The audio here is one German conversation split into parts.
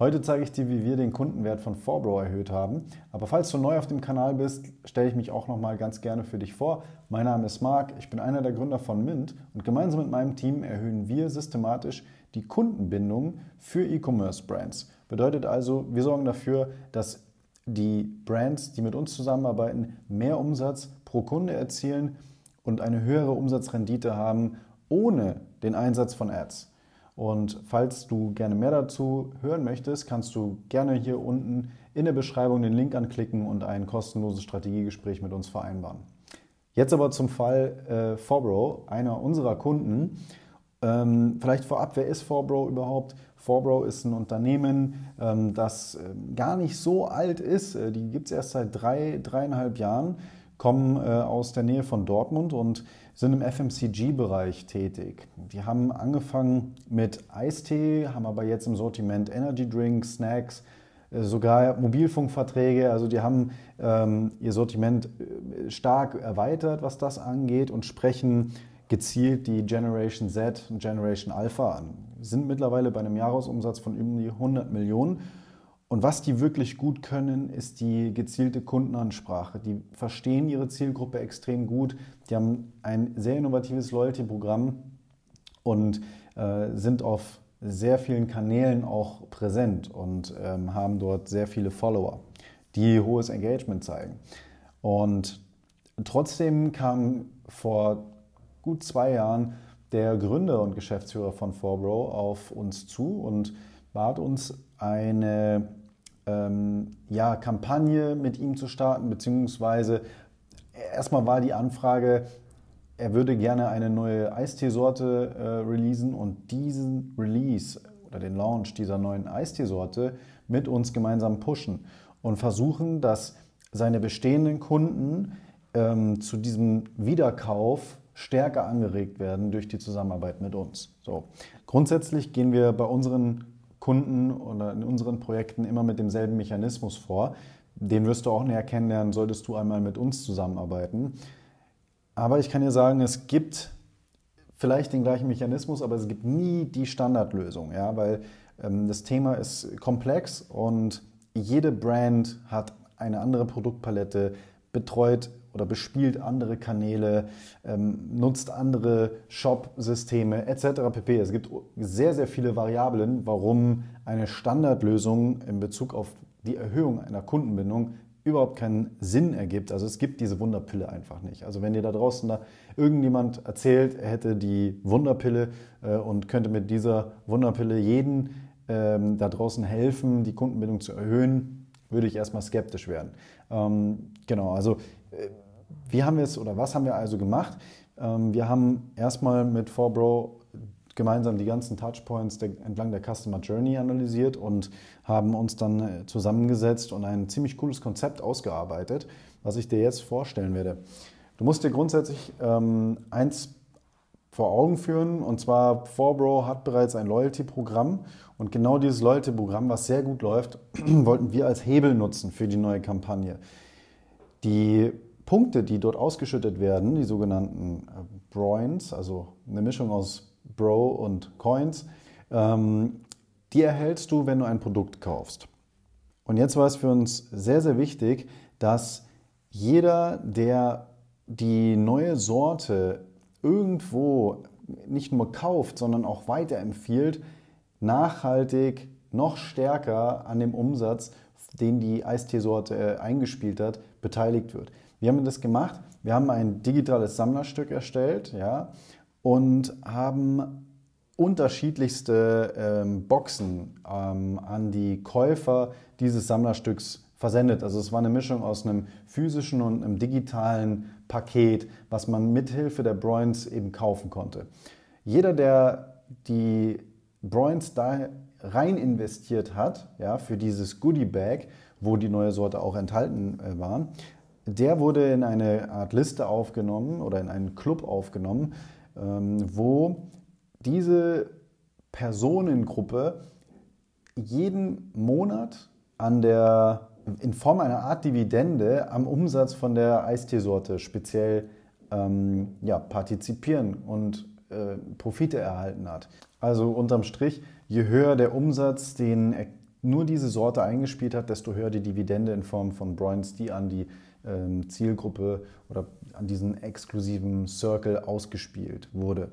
Heute zeige ich dir, wie wir den Kundenwert von Forbro erhöht haben. Aber falls du neu auf dem Kanal bist, stelle ich mich auch noch mal ganz gerne für dich vor. Mein Name ist Marc, ich bin einer der Gründer von Mint und gemeinsam mit meinem Team erhöhen wir systematisch die Kundenbindung für E-Commerce Brands. Bedeutet also, wir sorgen dafür, dass die Brands, die mit uns zusammenarbeiten, mehr Umsatz pro Kunde erzielen und eine höhere Umsatzrendite haben ohne den Einsatz von Ads. Und falls du gerne mehr dazu hören möchtest, kannst du gerne hier unten in der Beschreibung den Link anklicken und ein kostenloses Strategiegespräch mit uns vereinbaren. Jetzt aber zum Fall äh, Forbro, einer unserer Kunden. Ähm, vielleicht vorab, wer ist Forbro überhaupt? Forbro ist ein Unternehmen, ähm, das äh, gar nicht so alt ist. Äh, die gibt es erst seit drei, dreieinhalb Jahren kommen äh, aus der Nähe von Dortmund und sind im FMCG-Bereich tätig. Die haben angefangen mit Eistee, haben aber jetzt im Sortiment Energy Drinks, Snacks, äh, sogar Mobilfunkverträge. Also die haben ähm, ihr Sortiment äh, stark erweitert, was das angeht und sprechen gezielt die Generation Z und Generation Alpha an. Sind mittlerweile bei einem Jahresumsatz von über 100 Millionen und was die wirklich gut können, ist die gezielte Kundenansprache. Die verstehen ihre Zielgruppe extrem gut. Die haben ein sehr innovatives Loyalty-Programm und äh, sind auf sehr vielen Kanälen auch präsent und ähm, haben dort sehr viele Follower, die hohes Engagement zeigen. Und trotzdem kam vor gut zwei Jahren der Gründer und Geschäftsführer von Forbro auf uns zu und bat uns eine ähm, ja, Kampagne mit ihm zu starten, beziehungsweise erstmal war die Anfrage, er würde gerne eine neue Eisteesorte äh, releasen und diesen Release oder den Launch dieser neuen Eisteesorte mit uns gemeinsam pushen und versuchen, dass seine bestehenden Kunden ähm, zu diesem Wiederkauf stärker angeregt werden durch die Zusammenarbeit mit uns. So. Grundsätzlich gehen wir bei unseren Kunden oder in unseren Projekten immer mit demselben Mechanismus vor. Den wirst du auch näher kennenlernen, solltest du einmal mit uns zusammenarbeiten. Aber ich kann dir sagen, es gibt vielleicht den gleichen Mechanismus, aber es gibt nie die Standardlösung, ja, weil ähm, das Thema ist komplex und jede Brand hat eine andere Produktpalette, betreut oder bespielt andere Kanäle, ähm, nutzt andere Shop-Systeme etc. pp. Es gibt sehr, sehr viele Variablen, warum eine Standardlösung in Bezug auf die Erhöhung einer Kundenbindung überhaupt keinen Sinn ergibt. Also es gibt diese Wunderpille einfach nicht. Also wenn dir da draußen da irgendjemand erzählt, er hätte die Wunderpille äh, und könnte mit dieser Wunderpille jeden ähm, da draußen helfen, die Kundenbindung zu erhöhen, würde ich erstmal skeptisch werden. Ähm, genau, also äh, wie haben wir es oder was haben wir also gemacht? Ähm, wir haben erstmal mit Forbro gemeinsam die ganzen Touchpoints der, entlang der Customer Journey analysiert und haben uns dann äh, zusammengesetzt und ein ziemlich cooles Konzept ausgearbeitet, was ich dir jetzt vorstellen werde. Du musst dir grundsätzlich ähm, eins vor Augen führen und zwar Forbro hat bereits ein Loyalty-Programm und genau dieses Loyalty-Programm, was sehr gut läuft, wollten wir als Hebel nutzen für die neue Kampagne. Die Punkte, die dort ausgeschüttet werden, die sogenannten äh, Broins, also eine Mischung aus Bro und Coins, ähm, die erhältst du, wenn du ein Produkt kaufst. Und jetzt war es für uns sehr, sehr wichtig, dass jeder, der die neue Sorte irgendwo nicht nur kauft, sondern auch weiterempfiehlt, nachhaltig noch stärker an dem Umsatz, den die Eisteesorte äh, eingespielt hat, beteiligt wird. Wie haben wir das gemacht? Wir haben ein digitales Sammlerstück erstellt ja, und haben unterschiedlichste ähm, Boxen ähm, an die Käufer dieses Sammlerstücks versendet. Also es war eine Mischung aus einem physischen und einem digitalen Paket, was man mithilfe der Broins eben kaufen konnte. Jeder, der die Broins da rein investiert hat, ja, für dieses Goodie Bag, wo die neue Sorte auch enthalten äh, war, der wurde in eine Art Liste aufgenommen oder in einen Club aufgenommen, ähm, wo diese Personengruppe jeden Monat an der, in Form einer Art Dividende am Umsatz von der Eisteesorte speziell ähm, ja, partizipieren und äh, Profite erhalten hat. Also unterm Strich, je höher der Umsatz, den nur diese Sorte eingespielt hat, desto höher die Dividende in Form von Points, die an die ähm, Zielgruppe oder an diesen exklusiven Circle ausgespielt wurde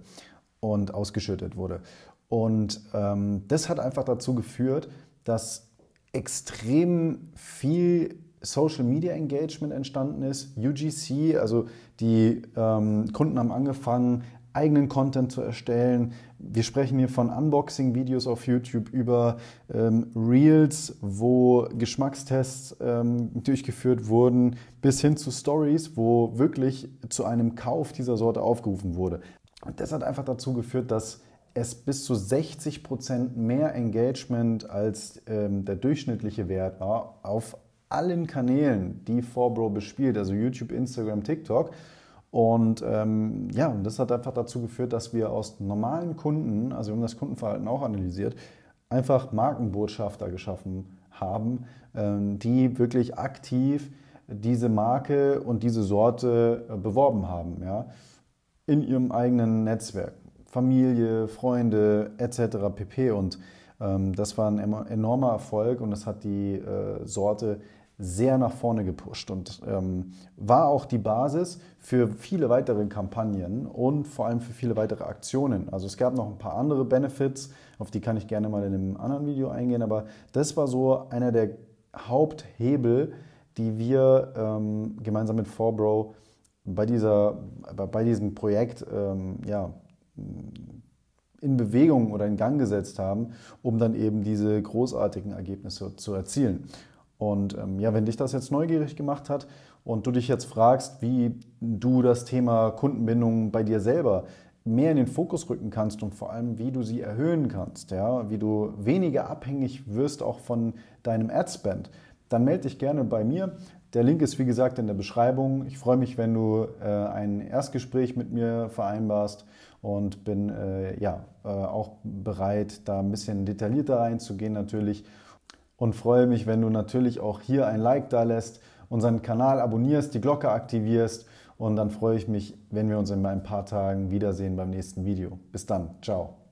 und ausgeschüttet wurde. Und ähm, das hat einfach dazu geführt, dass extrem viel Social Media Engagement entstanden ist. UGC, also die ähm, Kunden haben angefangen, eigenen Content zu erstellen. Wir sprechen hier von Unboxing-Videos auf YouTube über ähm, Reels, wo Geschmackstests ähm, durchgeführt wurden, bis hin zu Stories, wo wirklich zu einem Kauf dieser Sorte aufgerufen wurde. Und das hat einfach dazu geführt, dass es bis zu 60 Prozent mehr Engagement als ähm, der durchschnittliche Wert war auf allen Kanälen, die Forbro bespielt, also YouTube, Instagram, TikTok. Und ähm, ja, das hat einfach dazu geführt, dass wir aus normalen Kunden, also wir haben das Kundenverhalten auch analysiert, einfach Markenbotschafter geschaffen haben, ähm, die wirklich aktiv diese Marke und diese Sorte äh, beworben haben, ja, in ihrem eigenen Netzwerk. Familie, Freunde etc. pp. Und ähm, das war ein enormer Erfolg und das hat die äh, Sorte sehr nach vorne gepusht und ähm, war auch die Basis für viele weitere Kampagnen und vor allem für viele weitere Aktionen. Also es gab noch ein paar andere Benefits, auf die kann ich gerne mal in einem anderen Video eingehen, aber das war so einer der Haupthebel, die wir ähm, gemeinsam mit Forbro bei, dieser, bei diesem Projekt ähm, ja, in Bewegung oder in Gang gesetzt haben, um dann eben diese großartigen Ergebnisse zu erzielen. Und ähm, ja, wenn dich das jetzt neugierig gemacht hat und du dich jetzt fragst, wie du das Thema Kundenbindung bei dir selber mehr in den Fokus rücken kannst und vor allem, wie du sie erhöhen kannst, ja, wie du weniger abhängig wirst auch von deinem Adspend, dann melde dich gerne bei mir. Der Link ist wie gesagt in der Beschreibung. Ich freue mich, wenn du äh, ein Erstgespräch mit mir vereinbarst und bin äh, ja äh, auch bereit, da ein bisschen detaillierter reinzugehen natürlich und freue mich, wenn du natürlich auch hier ein Like da lässt, unseren Kanal abonnierst, die Glocke aktivierst und dann freue ich mich, wenn wir uns in ein paar Tagen wiedersehen beim nächsten Video. Bis dann, ciao.